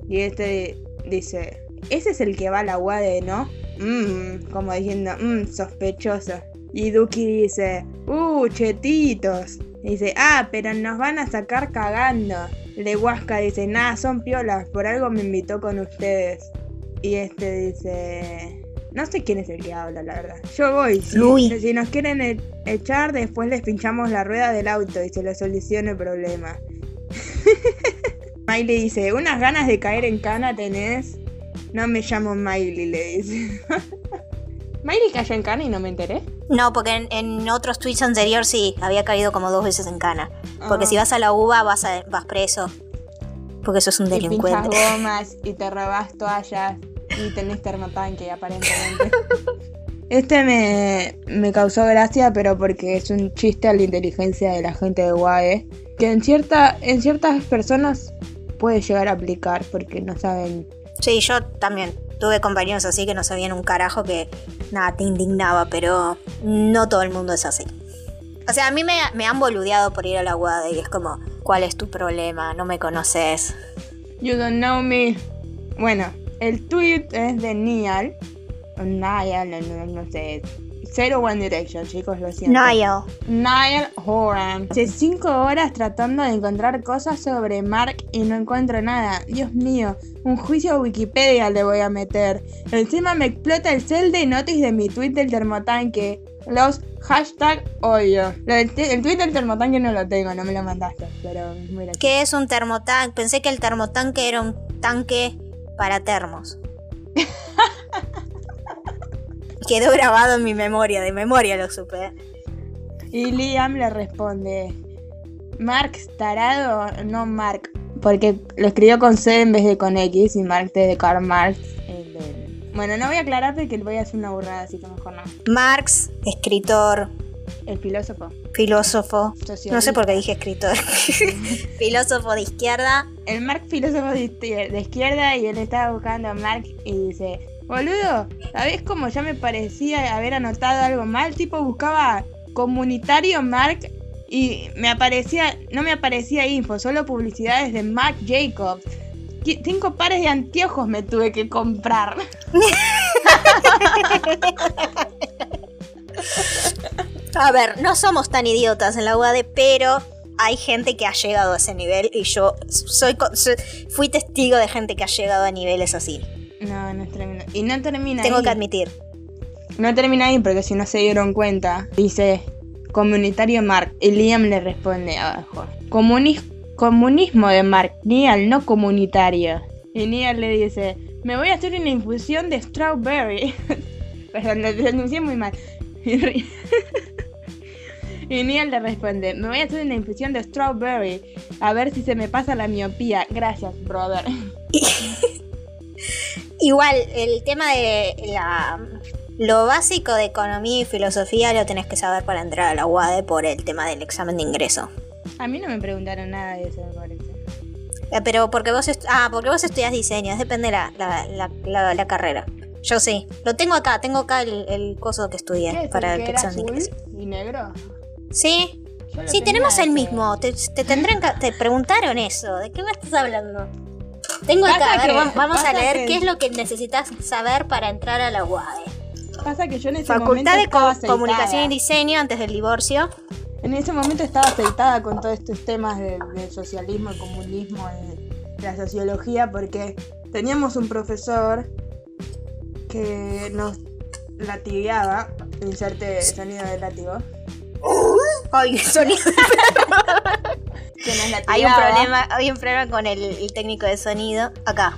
Y este dice, ese es el que va a la UADE, ¿no? Mmm, como diciendo, mmm, sospechoso. Y Duki dice, uh, chetitos. Y dice, ah, pero nos van a sacar cagando. Lehuasca dice, nada, son piolas, por algo me invitó con ustedes. Y este dice, no sé quién es el que habla, la verdad. Yo voy. Si, si nos quieren e- echar, después les pinchamos la rueda del auto y se les soluciona el problema. <laughs> Miley dice, unas ganas de caer en cana tenés. No me llamo Miley, le dice. <laughs> Miley cayó en cana y no me enteré. No, porque en, en otros tweets anteriores sí, había caído como dos veces en cana. Porque Ah. si vas a la uva vas, a- vas preso. Porque sos un Y delincuente. gomas y te robas toallas y tenés termotanque aparentemente. Este me, me causó gracia, pero porque es un chiste a la inteligencia de la gente de UAE. Que en, cierta, en ciertas personas puede llegar a aplicar porque no saben. Sí, yo también tuve compañeros así que no sabían un carajo que nada, te indignaba, pero no todo el mundo es así. O sea, a mí me, han boludeado por ir a la UAD y es como, ¿cuál es tu problema? No me conoces. You don't know me. Bueno, el tweet es de Niall. O Niall, no, no, no sé. Zero One Direction, chicos, lo siento. Niall. Niall Horan. Hace 5 horas tratando de encontrar cosas sobre Mark y no encuentro nada. Dios mío, un juicio a Wikipedia le voy a meter. Encima me explota el cel de notice de mi tweet del termotanque. Los hashtag odio. Lo del te- el tweet del termotanque no lo tengo, no me lo mandaste, pero es muy gracioso. ¿Qué es un termotanque? Pensé que el termotanque era un tanque para termos. <laughs> Quedó grabado en mi memoria, de memoria lo supe. Y Liam le responde, Mark tarado, no Mark, porque lo escribió con C en vez de con X y Mark de Karl Marx. Bueno, no voy a aclarar porque voy a hacer una burrada, así que mejor no. Marx, escritor, El filósofo. filósofo. No sé por qué dije escritor. <laughs> filósofo de izquierda. El Mark filósofo de, izquier- de izquierda y él estaba buscando a Mark y dice, boludo, ¿sabés cómo ya me parecía haber anotado algo mal? Tipo buscaba comunitario Mark y me aparecía, no me aparecía info, solo publicidades de Mark Jacobs. Cinco pares de anteojos me tuve que comprar. <laughs> A ver, no somos tan idiotas en la UAD, pero hay gente que ha llegado a ese nivel y yo soy, soy- fui testigo de gente que ha llegado a niveles así. No, no termina. Y no termina Tengo ahí. que admitir. No termina ahí porque si no se dieron cuenta, dice comunitario Mark. Y Liam le responde abajo. "Comunis- comunismo de Mark, Niall, no comunitario. Y Niall le dice, me voy a hacer una infusión de strawberry. <laughs> Perdón, lo pronuncié muy mal. <laughs> Y Niall le responde, me voy a hacer una infusión de strawberry. A ver si se me pasa la miopía. Gracias, brother. <laughs> Igual, el tema de la, lo básico de economía y filosofía lo tenés que saber para entrar a la UAD por el tema del examen de ingreso. A mí no me preguntaron nada de eso, me parece. Eh, Pero porque vos, est- ah, porque vos estudias diseño, depende la, la, la, la- la carrera. Yo sí, lo tengo acá, tengo acá el, el coso que estudié ¿Qué es para el el que era examen de azul ingreso. y negro? Sí, Yo lo sí, tenía tenemos el ese. mismo. Te, te tendrán que- te preguntaron eso. ¿De qué me estás hablando? Tengo acá, a ver, que- va- vamos a leer que- qué es lo que necesitas saber para entrar a la UAE. Pasa que yo en ese momento Facultad de estaba Co- aceitada. Comunicación y Diseño antes del divorcio. En ese momento estaba aceitada con todos estos temas de- del socialismo, el comunismo, de, de la sociología, porque teníamos un profesor que nos latigueaba, inserte sonido de látigo, Ay, sonido. Que nos latigaba. Hay un problema, hay un problema con el, el técnico de sonido. Acá.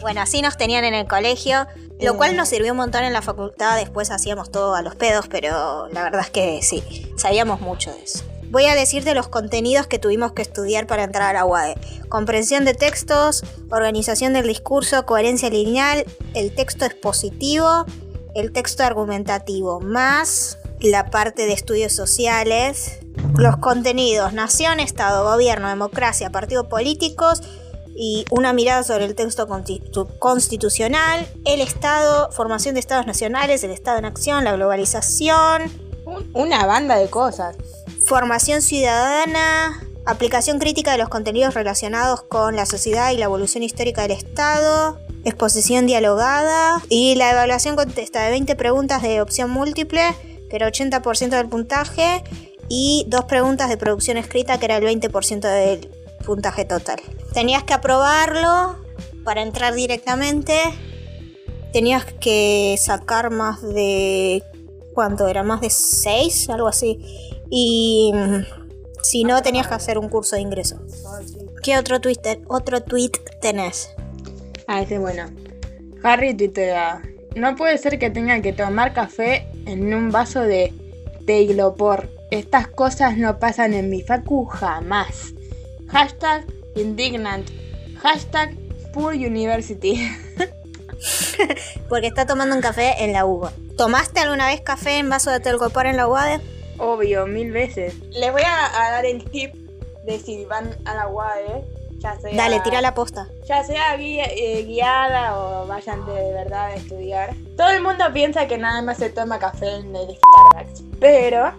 Bueno, así nos tenían en el colegio, lo cual nos sirvió un montón en la facultad. Después hacíamos todo a los pedos, pero la verdad es que sí, sabíamos mucho de eso. Voy a decirte los contenidos que tuvimos que estudiar para entrar a la UAE. Comprensión de textos, organización del discurso, coherencia lineal, el texto expositivo, el texto argumentativo, más la parte de estudios sociales, los contenidos, nación, Estado, gobierno, democracia, partidos políticos y una mirada sobre el texto constitu- constitucional, el Estado, formación de Estados nacionales, el Estado en acción, la globalización, Un- una banda de cosas. formación ciudadana, aplicación crítica de los contenidos relacionados con la sociedad y la evolución histórica del Estado, exposición dialogada y la evaluación contesta de 20 preguntas de opción múltiple, que era 80% del puntaje, y dos preguntas de producción escrita, que era el 20% del puntaje total. Tenías que aprobarlo para entrar directamente. Tenías que sacar más de... ¿Cuánto era? Más de 6, algo así. Y mm, si no, tenías que hacer un curso de ingreso. ¿Qué otro Twitter, otro tweet tenés? Ah, ese es bueno. Harry tuitea. No puede ser que tenga que tomar café en un vaso de teilopor. Estas cosas no pasan en mi facu jamás. Hashtag indignant. Hashtag poor university. <laughs> Porque está tomando un café en la UBA. ¿Tomaste alguna vez café en vaso de telgopor en la UAD? Obvio, mil veces. Les voy a, a dar el tip de si van a la UAE. Ya sea, Dale, tira la posta. Ya sea guía- eh, guiada o vayan de verdad a estudiar. Todo el mundo piensa que nada más se toma café en el Starbucks. Pero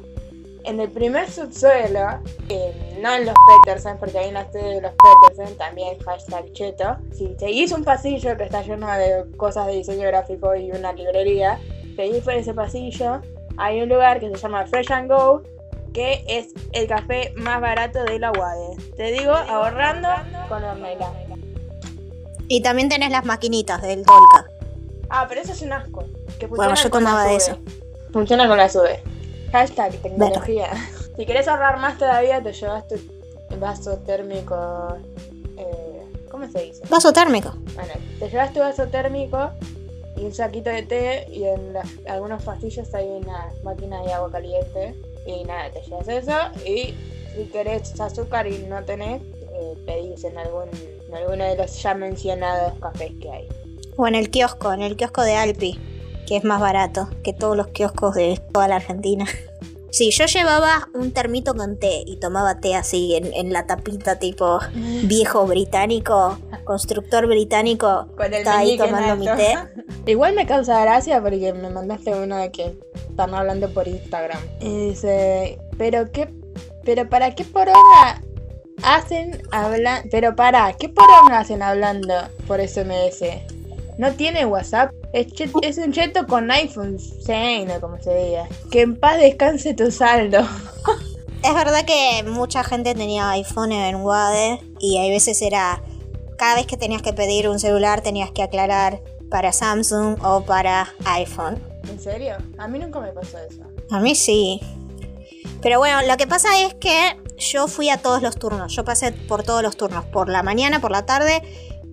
en el primer subsuelo, eh, no en los Peterson, porque ahí en la sede de los Peterson también hashtag cheto. Si seguís un pasillo que está lleno de cosas de diseño gráfico y una librería, seguís por ese pasillo, hay un lugar que se llama Fresh and Go, que es el café más barato de la UADE. Te digo, ahorrando con Ornella. Y también tenés las maquinitas del Tolka. Ah, pero eso es un asco. Que Bueno, yo tomaba de eso. Funciona con la SUBE. Hashtag tecnología. <laughs> Si querés ahorrar más todavía, te llevas tu vaso térmico. eh, ¿Cómo se dice? Vaso térmico. Bueno, te llevas tu vaso térmico y un saquito de té y en las- algunos pasillos hay una máquina de agua caliente y nada, te llevas eso y si querés azúcar y no tenés, eh, pedís en algún en alguno de los ya mencionados cafés que hay. O en el kiosco, en el kiosco de Alpi, que es más barato que todos los kioscos de toda la Argentina. Sí, yo llevaba un termito con té y tomaba té así en, en la tapita tipo viejo británico, constructor británico. Con el Estaba ahí tomando mi té. <laughs> Igual me causa gracia porque me mandaste uno de que están hablando por Instagram. Y dice, pero qué, pero para qué poronga hacen hablar, pero para, ¿qué poronga hacen hablando por SMS? No tiene WhatsApp, es, un cheto con iPhone 6, o como se diga. Que en paz descanse tu saldo. <laughs> Es verdad que mucha gente tenía iPhone en Wade y hay veces era. Cada vez que tenías que pedir un celular tenías que aclarar para Samsung o para iPhone. ¿En serio? A mí nunca me pasó eso. A mí sí. Pero bueno, lo que pasa es que yo fui a todos los turnos. Yo pasé por todos los turnos. Por la mañana, por la tarde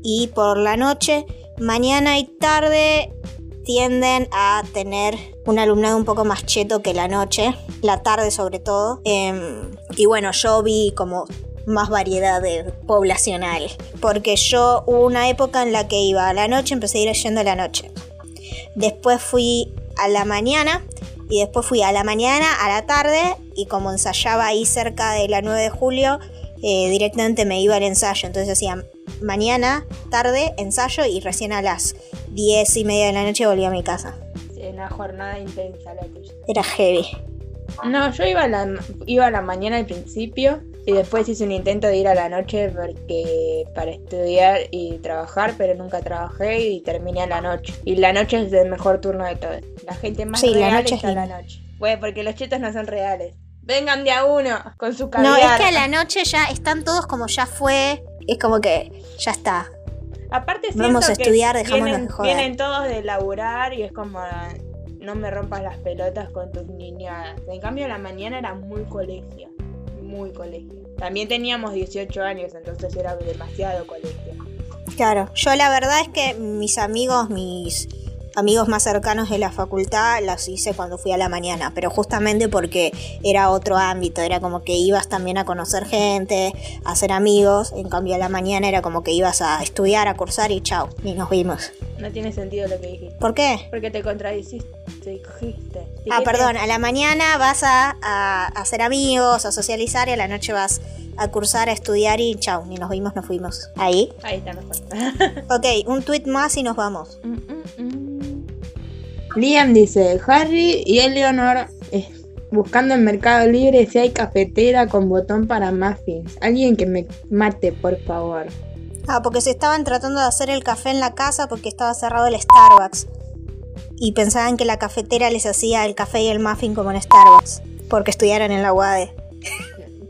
y por la noche. Mañana y tarde tienden a tener un alumnado un poco más cheto que la noche. La tarde sobre todo. Em, y bueno, yo vi como más variedad de poblacional. Porque yo hubo una época en la que iba a la noche, empecé a ir yendo a la noche. Después fui a la mañana y después fui a la mañana, a la tarde y como ensayaba ahí cerca de la 9 de julio, eh, directamente me iba al ensayo. Entonces hacía mañana, tarde, ensayo y recién a las 10 y media de la noche volví a mi casa. Sí, Una jornada intensa la tuya. Era heavy. No, yo iba a, la, iba a la mañana al principio y después hice un intento de ir a la noche porque para estudiar y trabajar, pero nunca trabajé y terminé a la noche. Y la noche es el mejor turno de todos. La gente más Sí, la real noche es a la noche. Bueno, porque los chetos no son reales. Vengan de a uno con su No, caviar. es que a la noche ya están todos como ya fue. Es como que ya está. Aparte Vamos a estudiar, dejámonos vienen, de joder. vienen todos de laburar y es como no me rompas las pelotas con tus niñadas. En cambio la mañana era muy colegio, muy colegio. También teníamos 18 años, entonces era demasiado colegio. Claro, yo la verdad es que mis amigos, mis amigos más cercanos de la facultad las hice cuando fui a la mañana, pero justamente porque era otro ámbito, era como que ibas también a conocer gente, a hacer amigos, en cambio a la mañana era como que ibas a estudiar, a cursar y chao, y nos vimos. No tiene sentido lo que dijiste. ¿Por qué? Porque te contradiciste. Dijiste. Ah, Dijiste- perdón, a la mañana vas a, a hacer amigos, a socializar y a la noche vas a cursar, a estudiar y chao, ni nos vimos, nos fuimos. Ahí. Ahí está mejor. Ok, un tweet más y nos vamos. Mm, mm, mm. Liam dice, Harry y Eleanor eh, buscando en Mercado Libre si hay cafetera con botón para muffins. Alguien que me mate, por favor. Ah, porque se estaban tratando de hacer el café en la casa porque estaba cerrado el Starbucks. Y pensaban que la cafetera les hacía el café y el muffin como en Starbucks. Porque estudiaron en la UADE.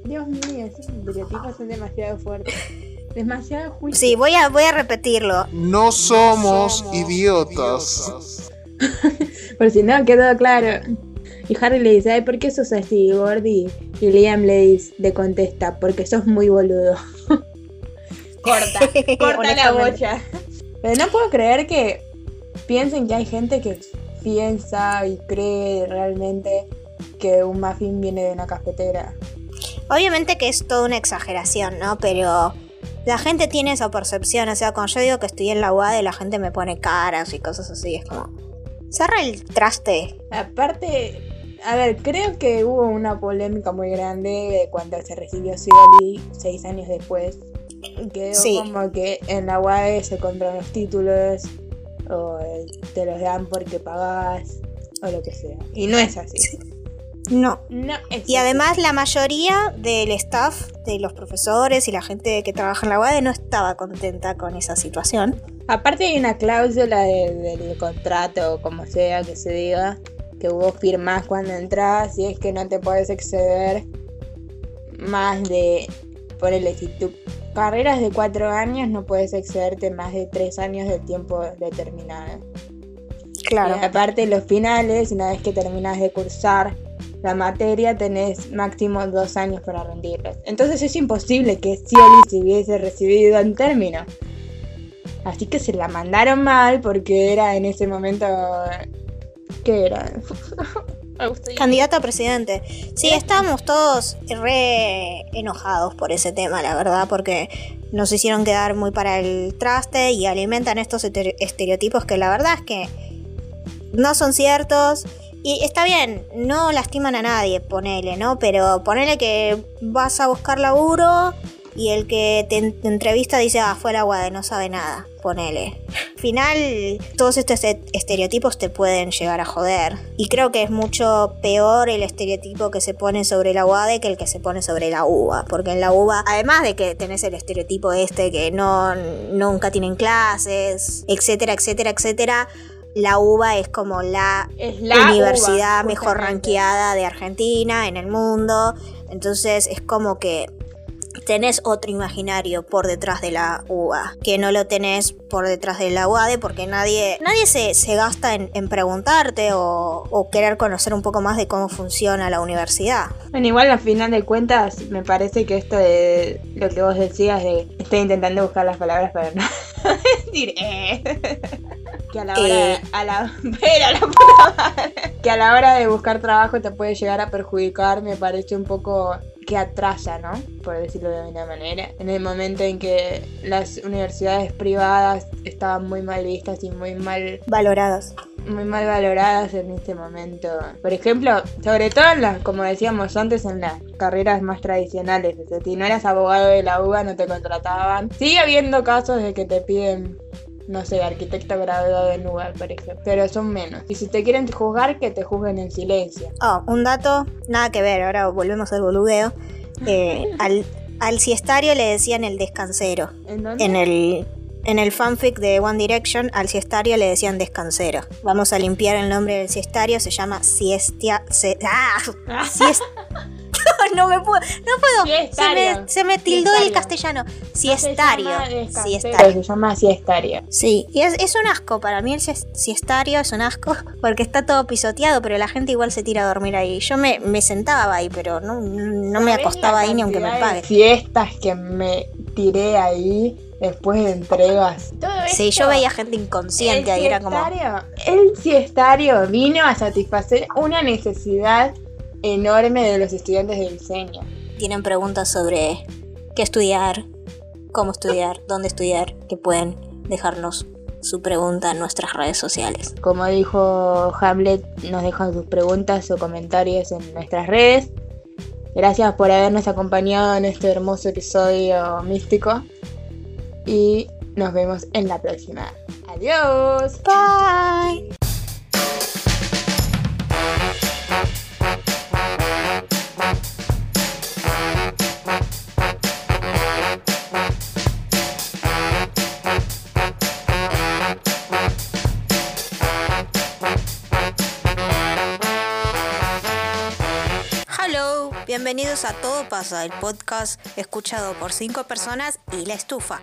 Dios mío, esos estereotipos son demasiado fuertes. Demasiado juicio. Sí, voy a, voy a repetirlo. No somos idiotas. <laughs> Por si no quedó claro. Y Harry le dice, ay, ¿por qué sos así, Gordy? Y Liam le dice, le contesta, porque sos muy boludo. <laughs> corta, <laughs> corta la bocha. Pero no puedo creer que piensen que hay gente que piensa y cree realmente que un muffin viene de una cafetera. Obviamente que es toda una exageración, ¿no? Pero la gente tiene esa percepción. O sea, cuando yo digo que estoy en la UAD, la gente me pone caras y cosas así. Es como. Cerra el traste. Aparte, a ver, creo que hubo una polémica muy grande cuando se recibió Scioli seis años después. Quedó Sí. como que en la UAE se compran los títulos o te los dan porque pagás o lo que sea. Y no es así. No. No Y además la mayoría del staff, de los profesores y la gente que trabaja en la UAD no estaba contenta con esa situación. Aparte hay una cláusula de- del contrato o como sea que se diga que vos firmás cuando entras y es que no te puedes exceder más de, ponele, si tu carrera es de cuatro años no puedes excederte más de tres años de tiempo determinado. Claro. Y aparte los finales, una vez que terminas de cursar la materia, tenés máximo dos años para rendirlos. Entonces es imposible que Scioli se hubiese recibido en término. Así que se la mandaron mal porque era en ese momento... ¿Qué era? <laughs> Candidato a presidente. Sí, estábamos todos re enojados por ese tema, la verdad, porque nos hicieron quedar muy para el traste y alimentan estos estere- estereotipos que la verdad es que no son ciertos. Y está bien, no lastiman a nadie, ponele, ¿no? Pero ponele que vas a buscar laburo y el que te, en- te entrevista dice, ah, fue la guada, no sabe nada, ponele. Al final, todos estos e- estereotipos te pueden llegar a joder. Y creo que es mucho peor el estereotipo que se pone sobre la UADE que el que se pone sobre la UBA. Porque en la UBA, además de que tenés el estereotipo este que no nunca tienen clases, etcétera, etcétera, etcétera, la UBA es como la Es la universidad uva, mejor rankeada de Argentina en el mundo. Entonces es como que tenés otro imaginario por detrás de la UBA, que no lo tenés por detrás de la UADE porque nadie, nadie se, se gasta en, en preguntarte o, o querer conocer un poco más de cómo funciona la universidad. Bueno, igual al final de cuentas me parece que esto de lo que vos decías de estoy intentando buscar las palabras para no <laughs> decir eh. Que a la hora Eh. a la <laughs> la puta madre. que a la hora de buscar trabajo te puede llegar a perjudicar me parece un poco que atrasa, ¿no? Por decirlo de alguna manera. En el momento en que las universidades privadas estaban muy mal vistas y muy mal Valoradas. muy mal valoradas en este momento. Por ejemplo, sobre todo en las, como decíamos antes, en las carreras más tradicionales. O sea, si no eras abogado de la UBA no te contrataban. Sigue habiendo casos de que te piden, no sé, arquitecto graduado en UBA, por ejemplo. Pero son menos. Y si te quieren juzgar, que te juzguen en silencio. Oh, un dato, nada que ver, ahora volvemos al boludeo. <laughs> Eh, al, al siestario le decían el descansero. ¿En dónde? En el, en el fanfic de One Direction, al siestario le decían descansero. Vamos a limpiar el nombre del siestario, se llama siestia... se- ¡Ah! Siest- <laughs> no me puedo, no puedo. Se me, se me tildó el castellano. Siestario. Siestario. Se llama siestario. Sí, y es, es un asco, para mí el sies- siestario es un asco, <laughs> porque está todo pisoteado, pero la gente igual se tira a dormir ahí. Yo me, me sentaba ahí, pero no, no me ¿Sabés acostaba ahí ni aunque me pague. Fiestas que me tiré ahí después de entregas. Todo Sí, esto- yo veía gente inconsciente ahí, era como... El siestario vino a satisfacer una necesidad enorme de los estudiantes de diseño. Tienen preguntas sobre qué estudiar, cómo estudiar, dónde estudiar, que pueden dejarnos su pregunta en nuestras redes sociales. Como dijo Hamlet, nos dejan sus preguntas o comentarios en nuestras redes. Gracias por habernos acompañado en este hermoso episodio místico. Y nos vemos en la próxima. Adiós. Bye. Bienvenidos a Todo pasa, el podcast escuchado por cinco personas y la estufa.